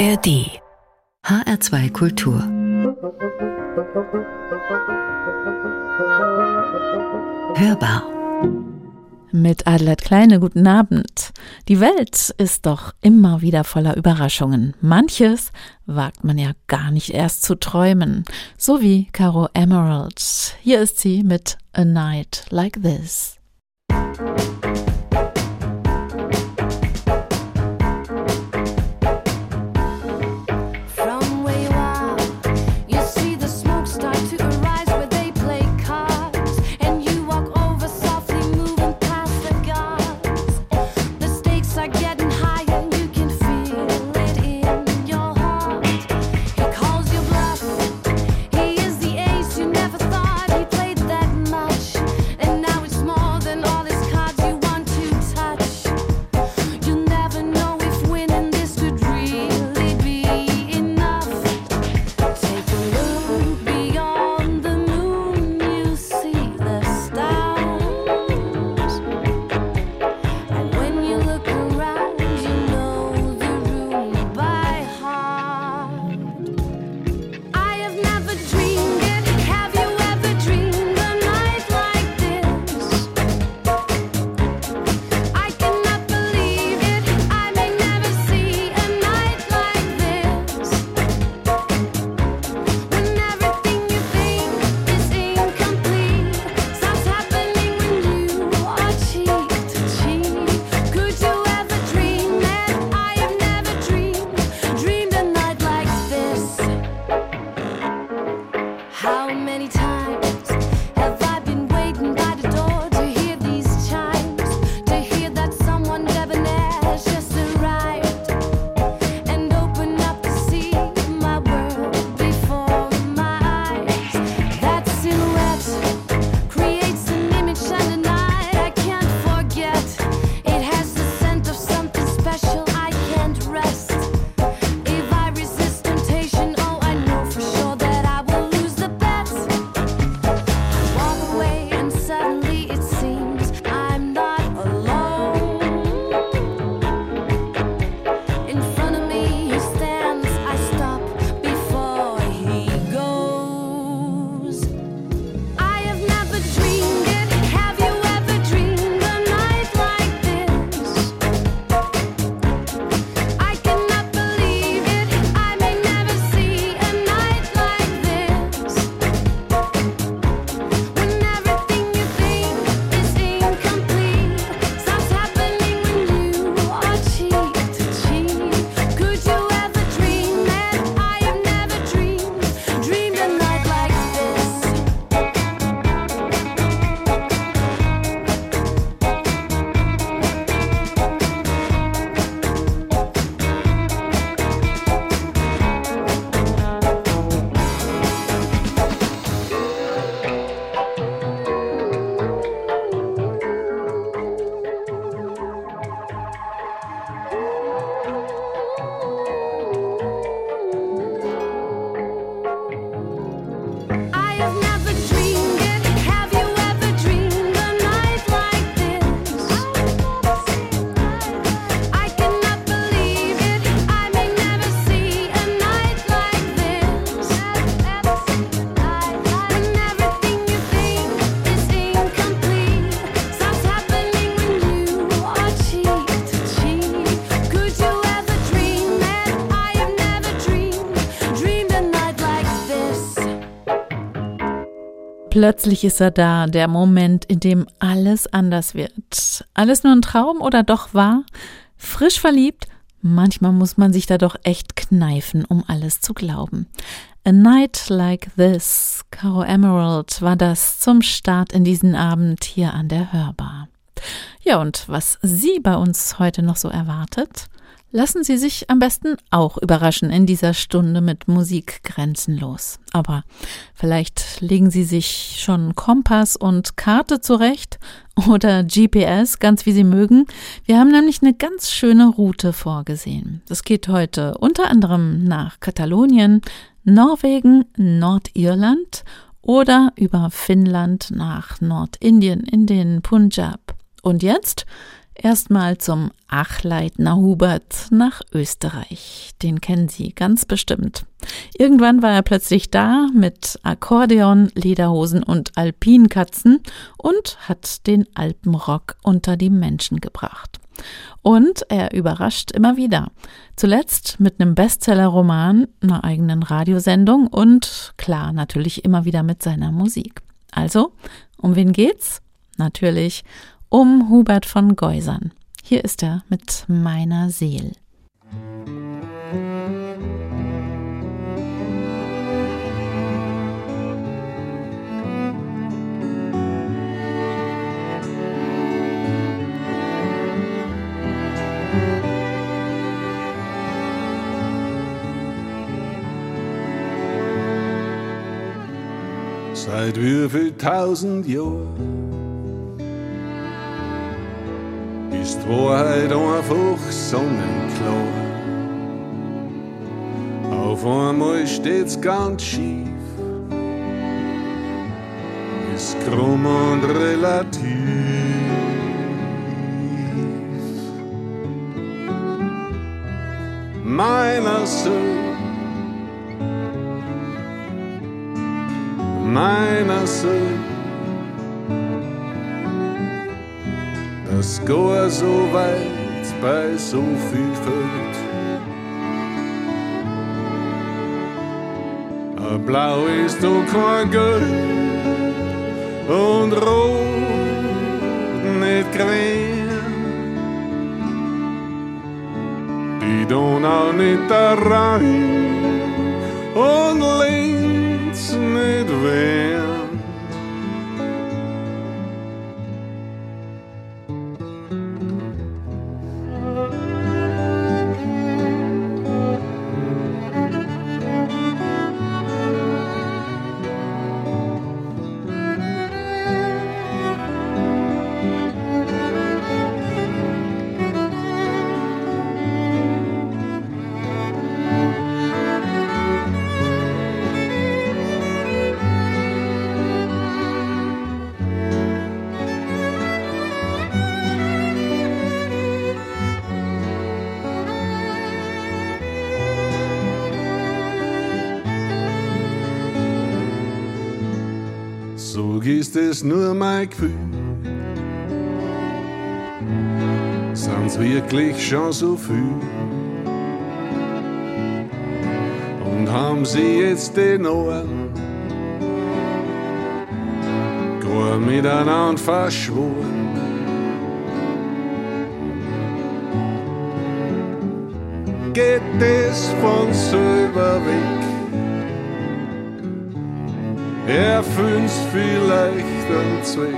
ARD HR2 Kultur Hörbar mit Adelheid Kleine, guten Abend. Die Welt ist doch immer wieder voller Überraschungen. Manches wagt man ja gar nicht erst zu träumen. So wie Caro Emerald. Hier ist sie mit A Night Like This. Plötzlich ist er da, der Moment, in dem alles anders wird. Alles nur ein Traum oder doch wahr? Frisch verliebt? Manchmal muss man sich da doch echt kneifen, um alles zu glauben. A Night Like This, Caro Emerald, war das zum Start in diesen Abend hier an der Hörbar. Ja, und was sie bei uns heute noch so erwartet? Lassen Sie sich am besten auch überraschen in dieser Stunde mit Musik grenzenlos. Aber vielleicht legen Sie sich schon Kompass und Karte zurecht oder GPS, ganz wie Sie mögen. Wir haben nämlich eine ganz schöne Route vorgesehen. Das geht heute unter anderem nach Katalonien, Norwegen, Nordirland oder über Finnland nach Nordindien in den Punjab. Und jetzt Erstmal zum Achleitner Hubert nach Österreich. Den kennen Sie ganz bestimmt. Irgendwann war er plötzlich da mit Akkordeon, Lederhosen und Alpinkatzen und hat den Alpenrock unter die Menschen gebracht. Und er überrascht immer wieder. Zuletzt mit einem Bestsellerroman, einer eigenen Radiosendung und klar natürlich immer wieder mit seiner Musik. Also, um wen geht's? Natürlich um Hubert von Geusern. Hier ist er mit meiner Seel. Seit wie viel tausend Jahren ist Wahrheit einfach sonnenklar. Auf einmal steht's ganz schief, ist krumm und relativ. Meiner Sohn, meiner Sohn. Das geht so weit bei so viel Feld. Blau ist doch kein Gold und rot nicht grün. Die Donau nicht der Rhein und links ist es nur mein Gefühl. Sind's wirklich schon so viel? Und haben sie jetzt den Ohren gar miteinander verschworen? Geht es von selber weg? Erfüllt's vielleicht einen Zweck.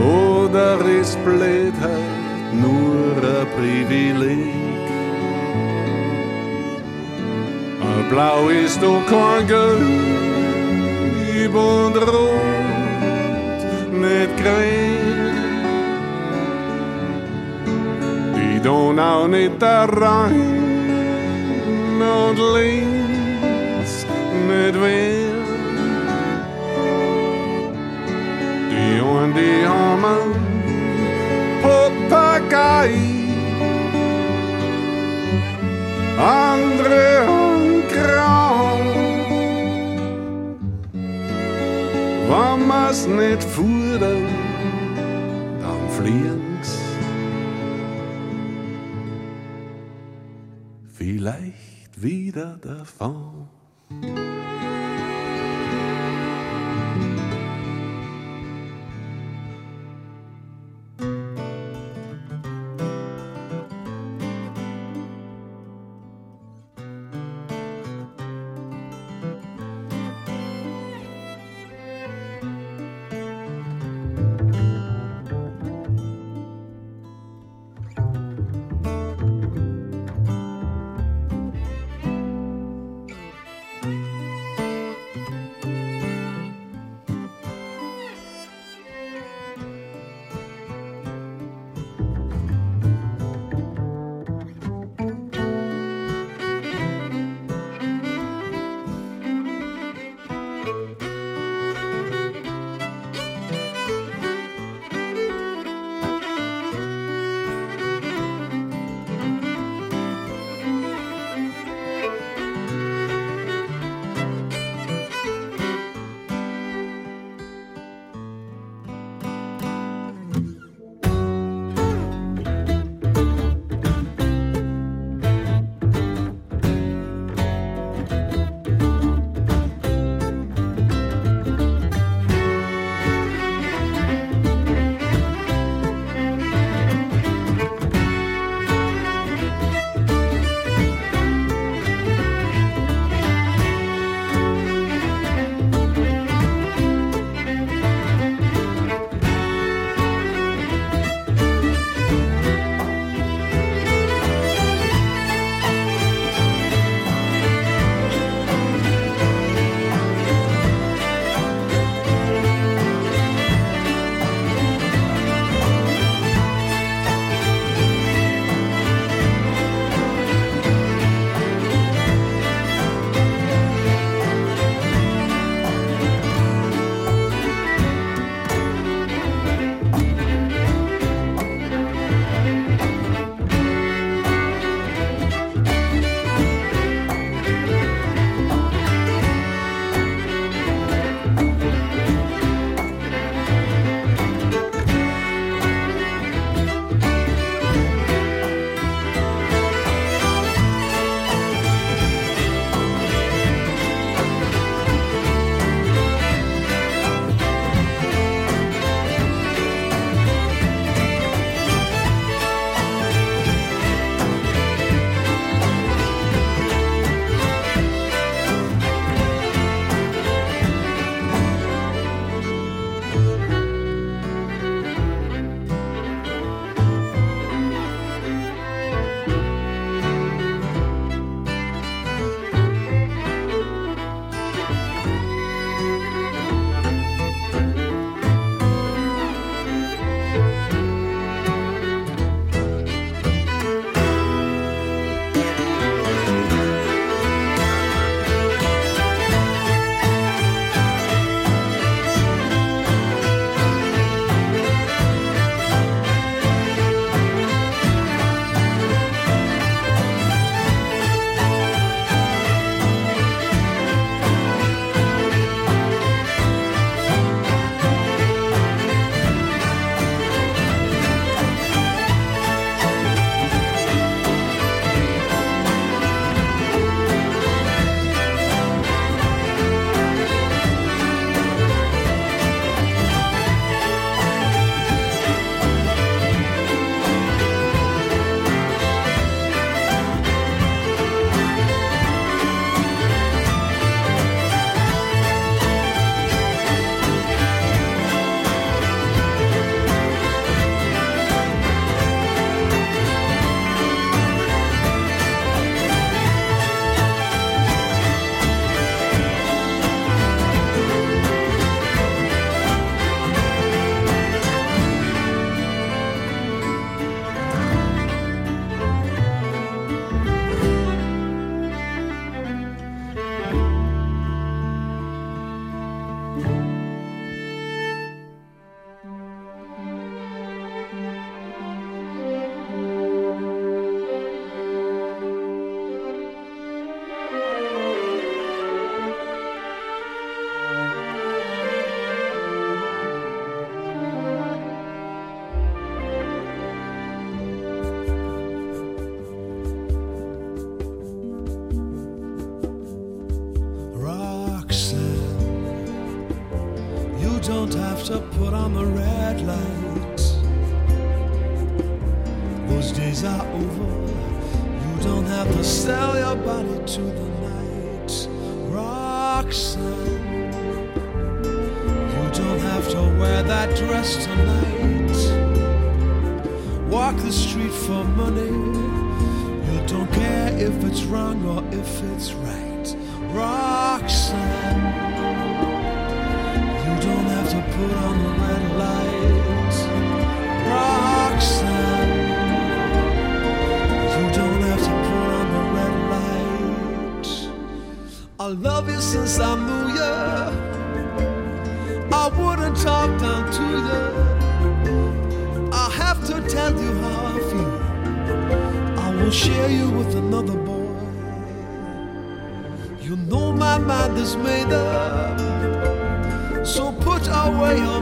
Oder ist Blödheit nur ein Privileg? Blau ist doch kein Gelb und Rot, nicht grün. Die Donau nicht der Rhein und links mit wem. Die und die armen Papagei, andere und grau. Wenn man's nicht fuhren, dann fliegen's. Vielleicht wieder davon. is made up. So put away your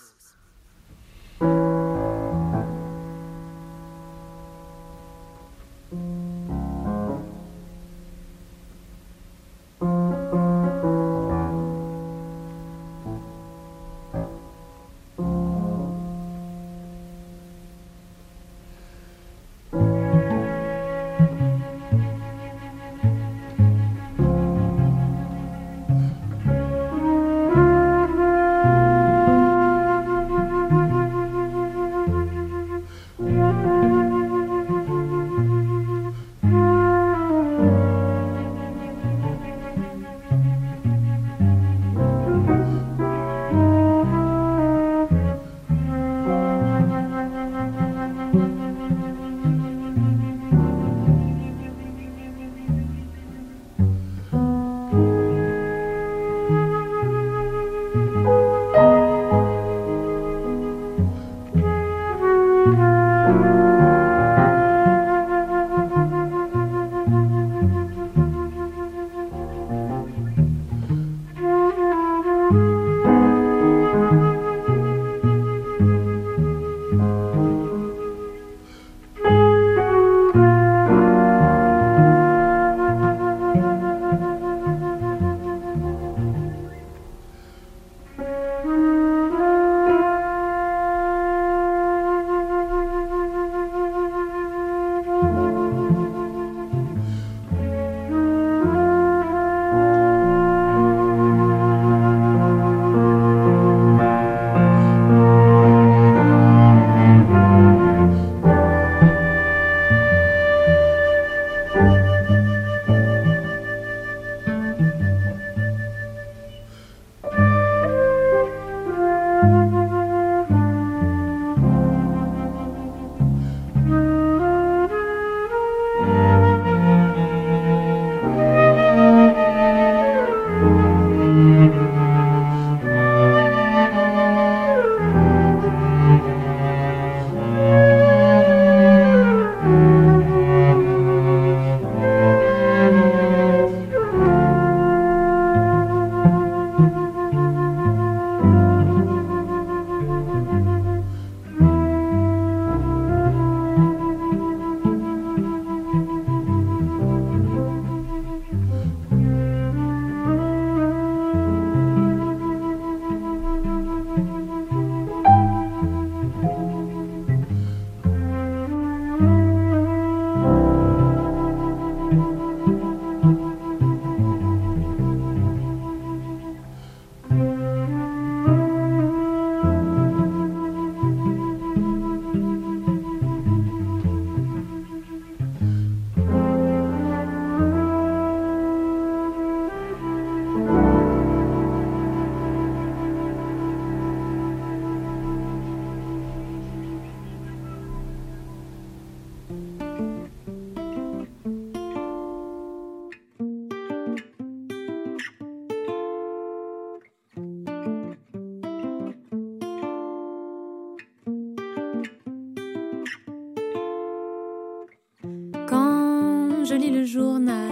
Lis le journal,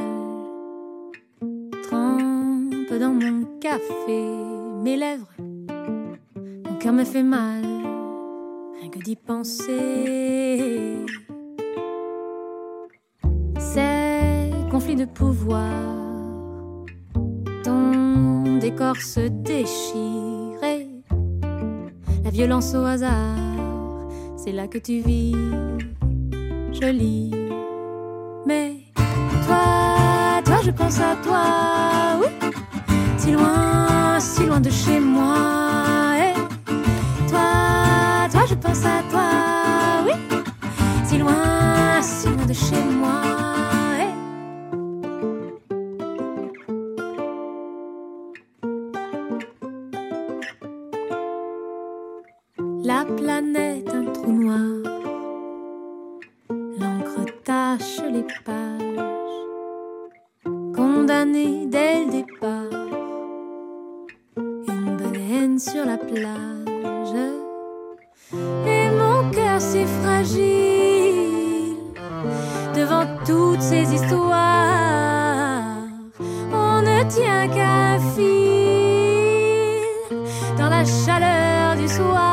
trempe dans mon café, mes lèvres, mon cœur me fait mal, rien que d'y penser. Ces conflits de pouvoir, ton décor se déchire, et la violence au hasard, c'est là que tu vis, je lis. Je pense à toi, oui, si loin, si loin de chez moi. La chaleur du soir.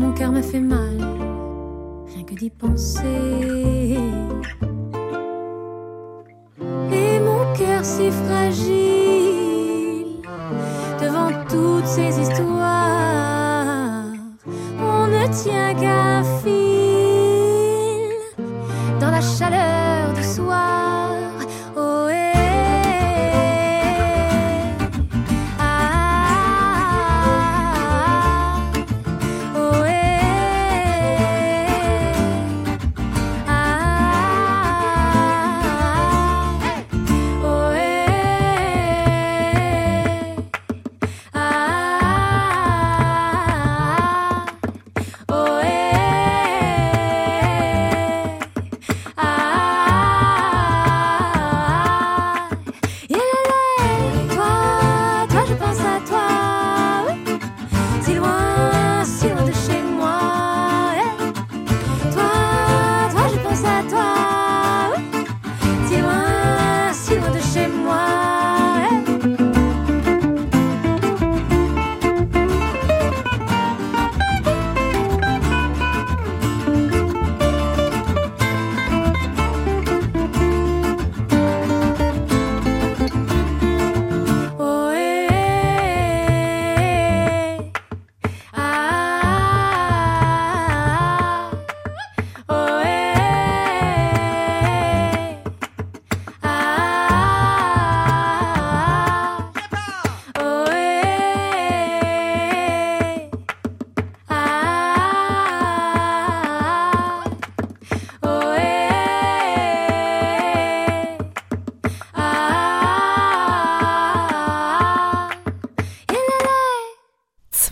Mon cœur me fait mal, rien que d'y penser. Et mon cœur si fragile, devant toutes ces histoires, on ne tient qu'à fil. Dans la chaleur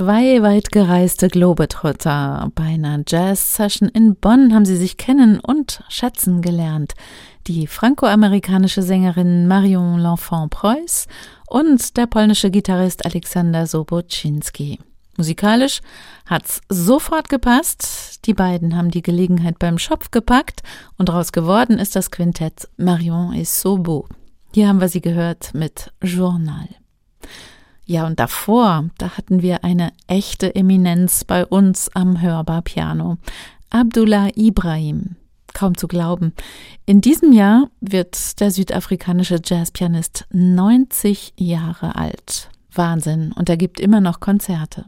zwei weit gereiste Globetrotter. Bei einer Jazz-Session in Bonn haben sie sich kennen und schätzen gelernt. Die franco-amerikanische Sängerin Marion L'Enfant-Preuß und der polnische Gitarrist Alexander Sobocinski. Musikalisch hat's sofort gepasst. Die beiden haben die Gelegenheit beim Schopf gepackt und daraus geworden ist das Quintett Marion et Sobo. Hier haben wir sie gehört mit Journal. Ja, und davor, da hatten wir eine echte Eminenz bei uns am Hörbar-Piano. Abdullah Ibrahim. Kaum zu glauben. In diesem Jahr wird der südafrikanische Jazzpianist 90 Jahre alt. Wahnsinn. Und er gibt immer noch Konzerte.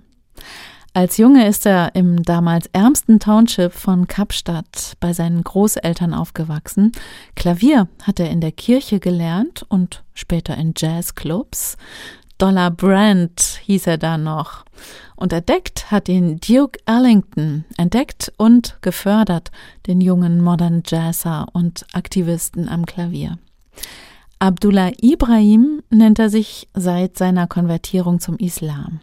Als Junge ist er im damals ärmsten Township von Kapstadt bei seinen Großeltern aufgewachsen. Klavier hat er in der Kirche gelernt und später in Jazzclubs. Dollar Brand hieß er da noch. Und entdeckt hat ihn Duke Ellington, entdeckt und gefördert, den jungen Modern Jazzer und Aktivisten am Klavier. Abdullah Ibrahim nennt er sich seit seiner Konvertierung zum Islam.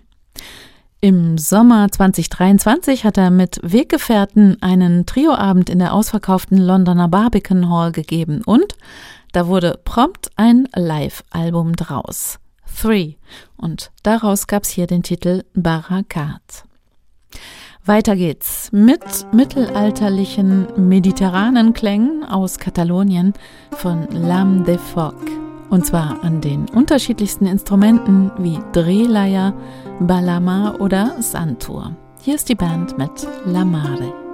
Im Sommer 2023 hat er mit Weggefährten einen Trioabend in der ausverkauften Londoner Barbican Hall gegeben und da wurde prompt ein Live-Album draus. Three. Und daraus gab's hier den Titel Barakat. Weiter geht's mit mittelalterlichen mediterranen Klängen aus Katalonien von Lam de Foc. Und zwar an den unterschiedlichsten Instrumenten wie Drehleier, Balama oder Santur. Hier ist die Band mit La Mare.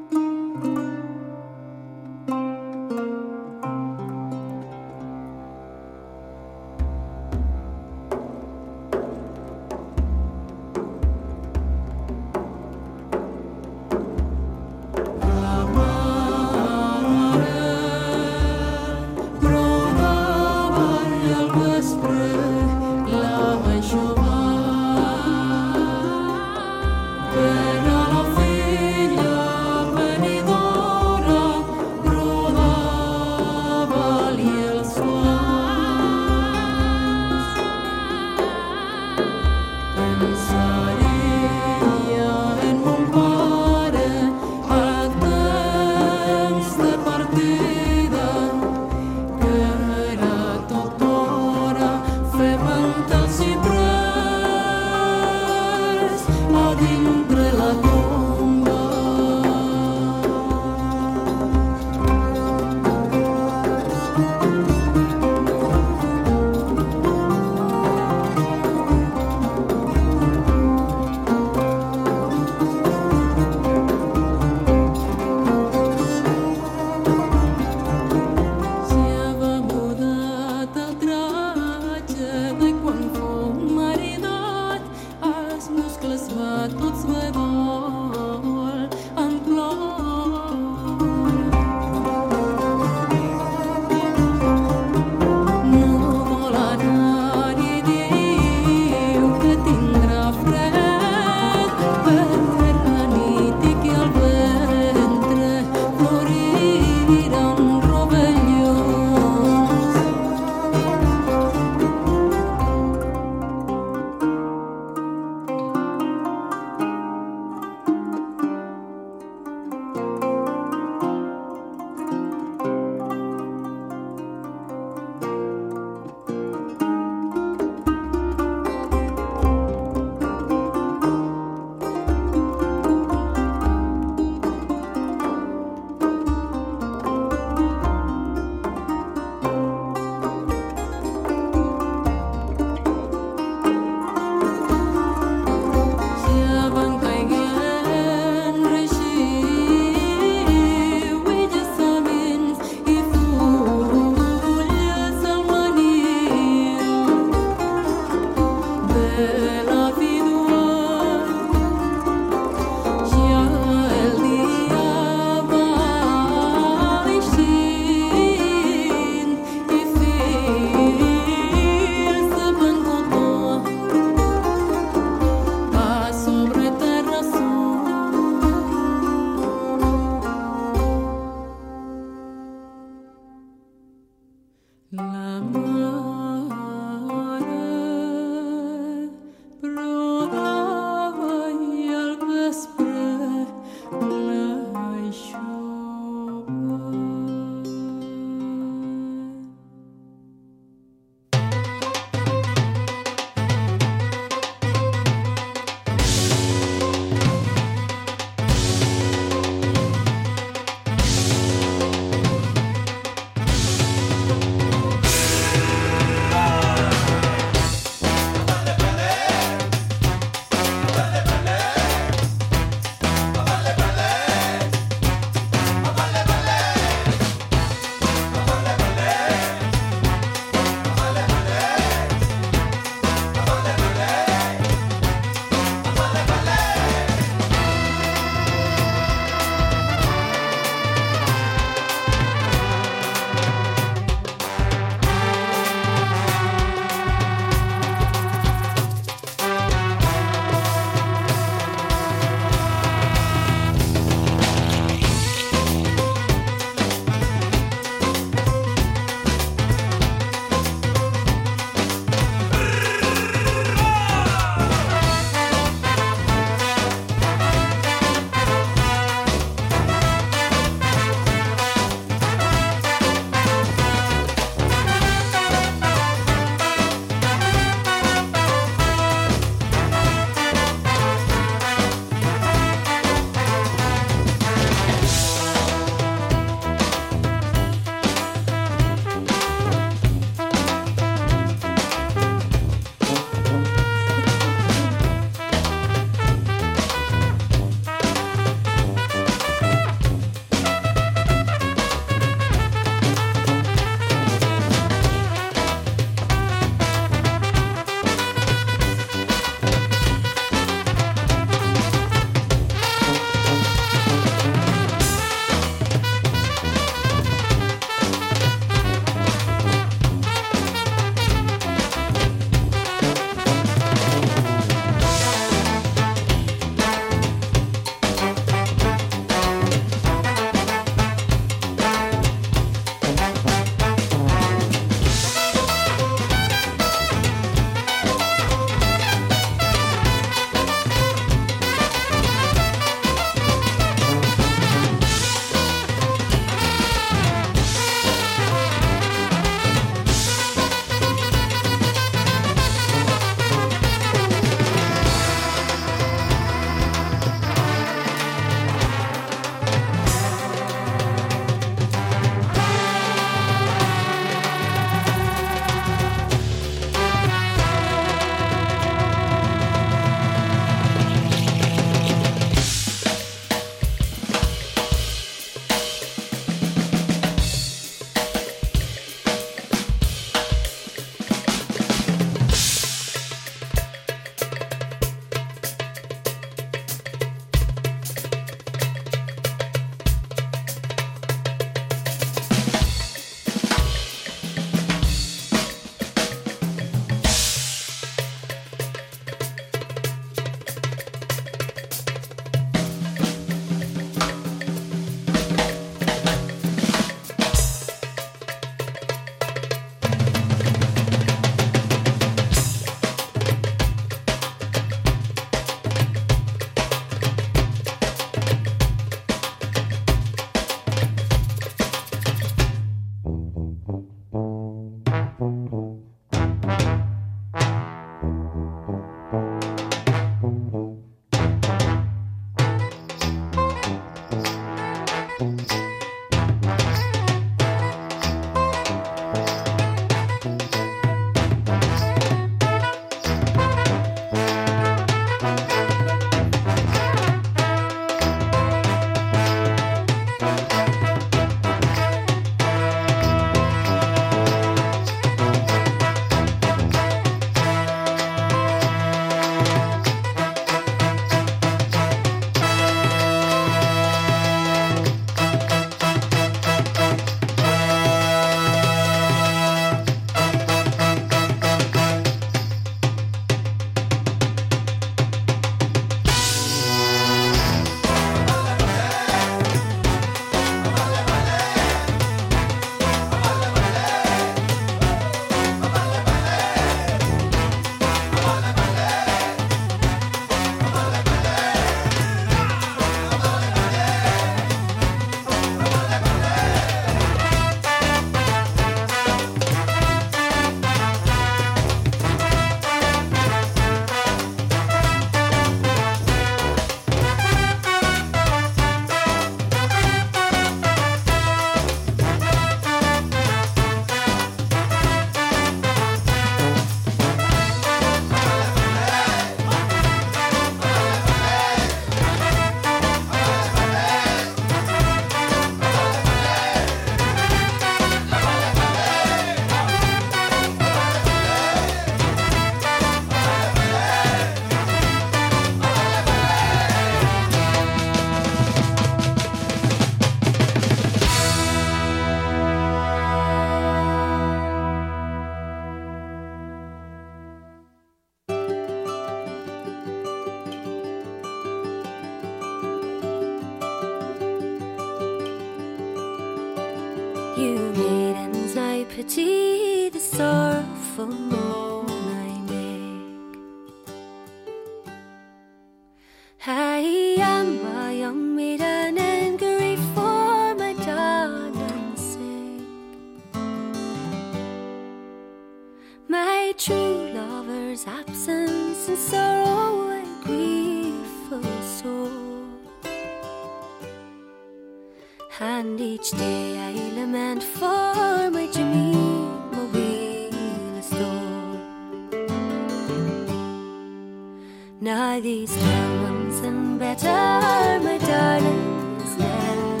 Now these problems and better, my darling, is nothing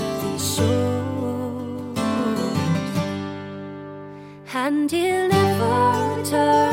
and he'll never turn.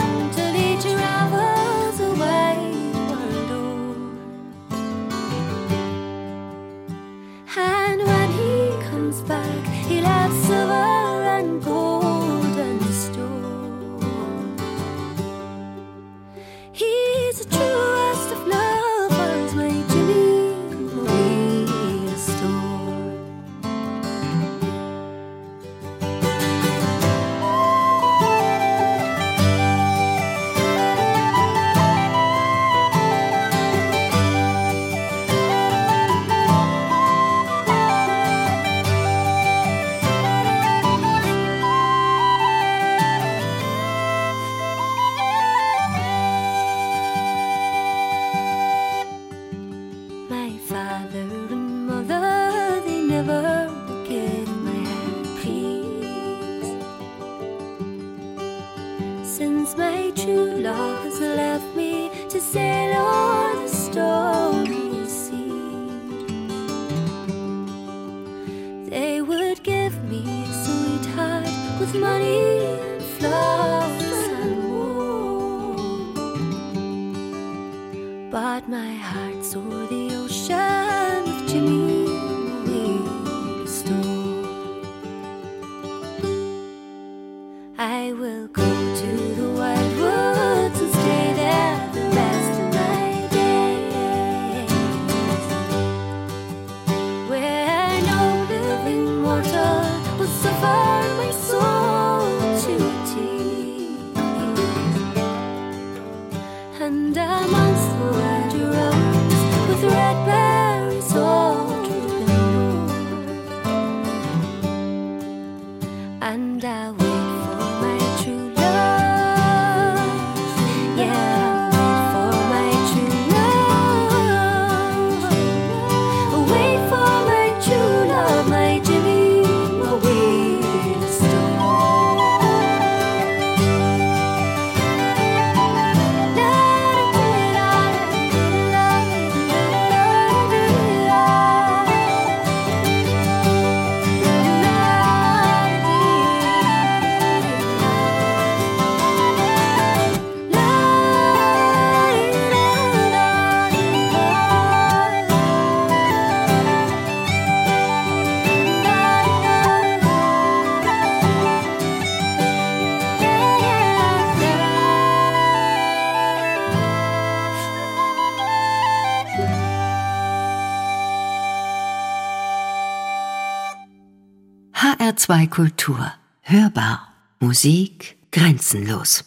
Musik grenzenlos.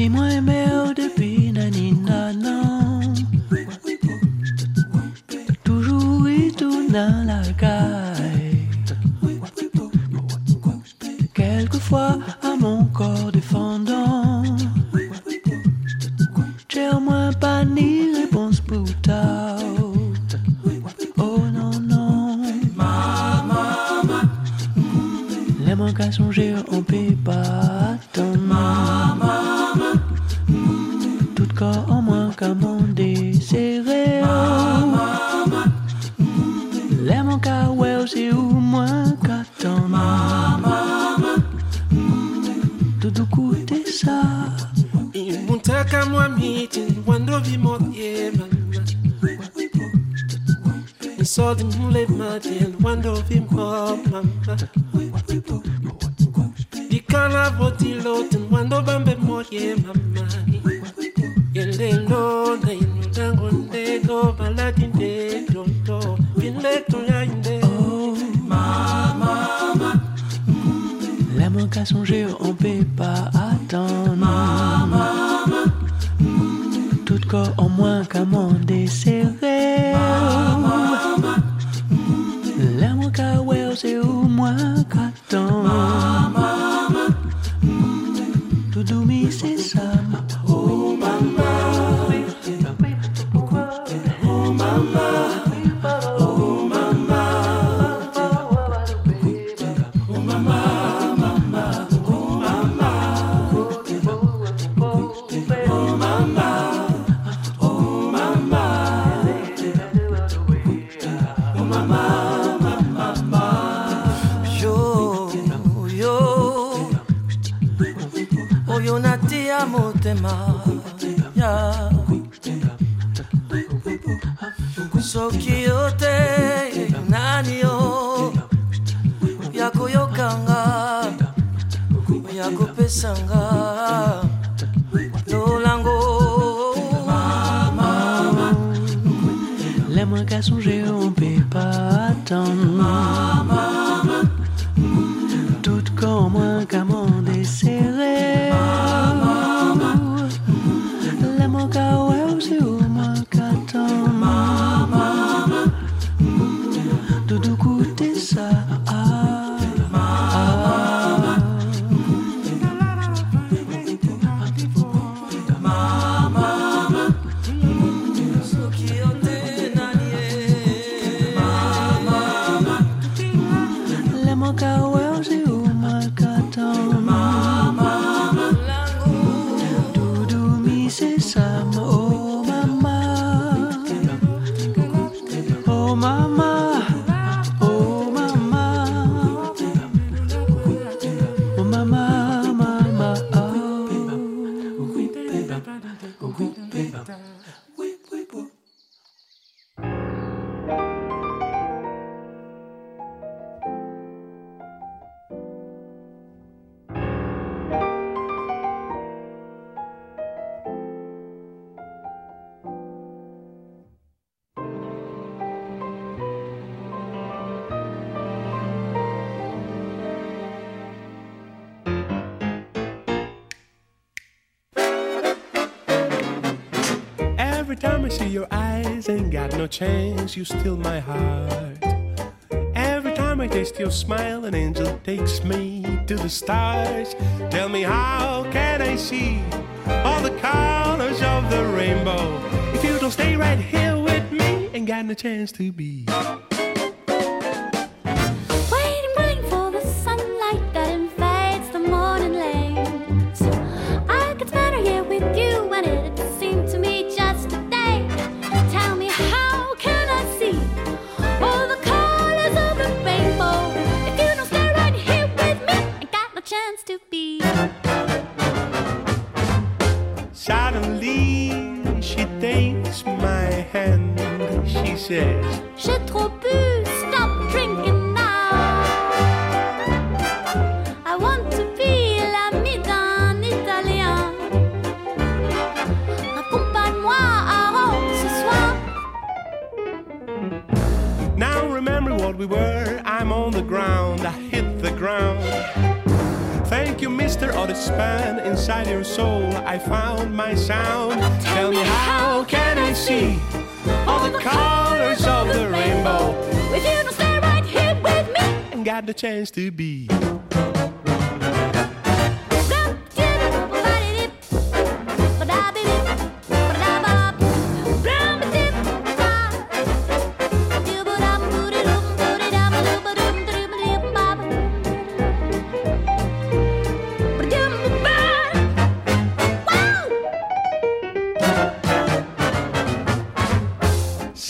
si moi aimer depuis nani Toujours et tout dans la caille Quelquefois à mon corps défendant. J'ai au moins pas ni réponse pour toi Quand j'ai on peut pas attendre. ain't got no chance, you steal my heart. Every time I taste your smile, an angel takes me to the stars. Tell me, how can I see all the colors of the rainbow if you don't stay right here with me? Ain't got no chance to be. J'ai trop bu, stop drinking now. I want to be l'ami d'un Italien. Accompagne-moi à Rome ce soir. Now remember what we were. I'm on the ground, I hit the ground. Thank you, Mr. Otis Span. Inside your soul, I found my sound. Tell me how can I see all the colors? Of the rainbow? If you don't stay right here with me, And got the chance to be.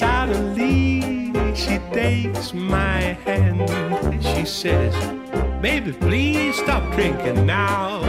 Suddenly, she takes my hand. And she says, Baby, please stop drinking now.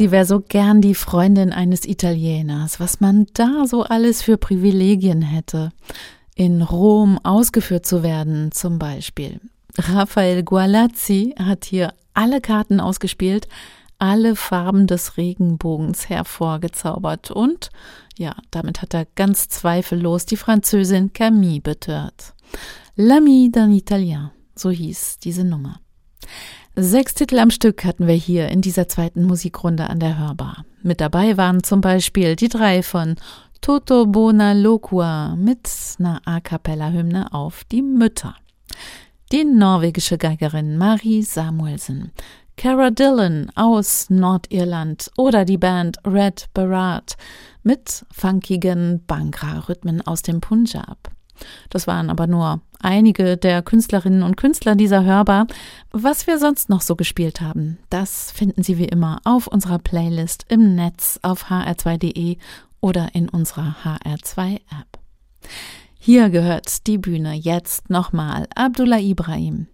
Sie wäre so gern die Freundin eines Italieners, was man da so alles für Privilegien hätte. In Rom ausgeführt zu werden, zum Beispiel. Raphael Gualazzi hat hier alle Karten ausgespielt, alle Farben des Regenbogens hervorgezaubert und, ja, damit hat er ganz zweifellos die Französin Camille betört. L'ami d'un Italien, so hieß diese Nummer. Sechs Titel am Stück hatten wir hier in dieser zweiten Musikrunde an der Hörbar. Mit dabei waren zum Beispiel die drei von Toto Bona Locua mit einer A Cappella-Hymne auf die Mütter. Die norwegische Geigerin Marie Samuelsen, Cara Dillon aus Nordirland oder die Band Red Barat mit funkigen Bhangra-Rhythmen aus dem Punjab. Das waren aber nur einige der Künstlerinnen und Künstler dieser Hörbar. Was wir sonst noch so gespielt haben, das finden Sie wie immer auf unserer Playlist im Netz auf hr2.de oder in unserer HR2-App. Hier gehört die Bühne jetzt nochmal Abdullah Ibrahim.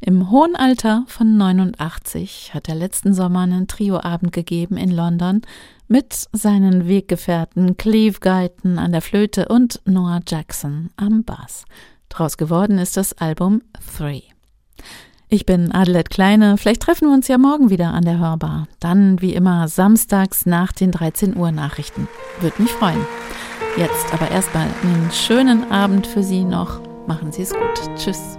Im hohen Alter von 89 hat er letzten Sommer einen Trioabend gegeben in London mit seinen Weggefährten Cleve Guyton an der Flöte und Noah Jackson am Bass. Draus geworden ist das Album Three. Ich bin Adelheid Kleine. Vielleicht treffen wir uns ja morgen wieder an der Hörbar. Dann wie immer samstags nach den 13 Uhr Nachrichten. Würde mich freuen. Jetzt aber erstmal einen schönen Abend für Sie noch. Machen Sie es gut. Tschüss.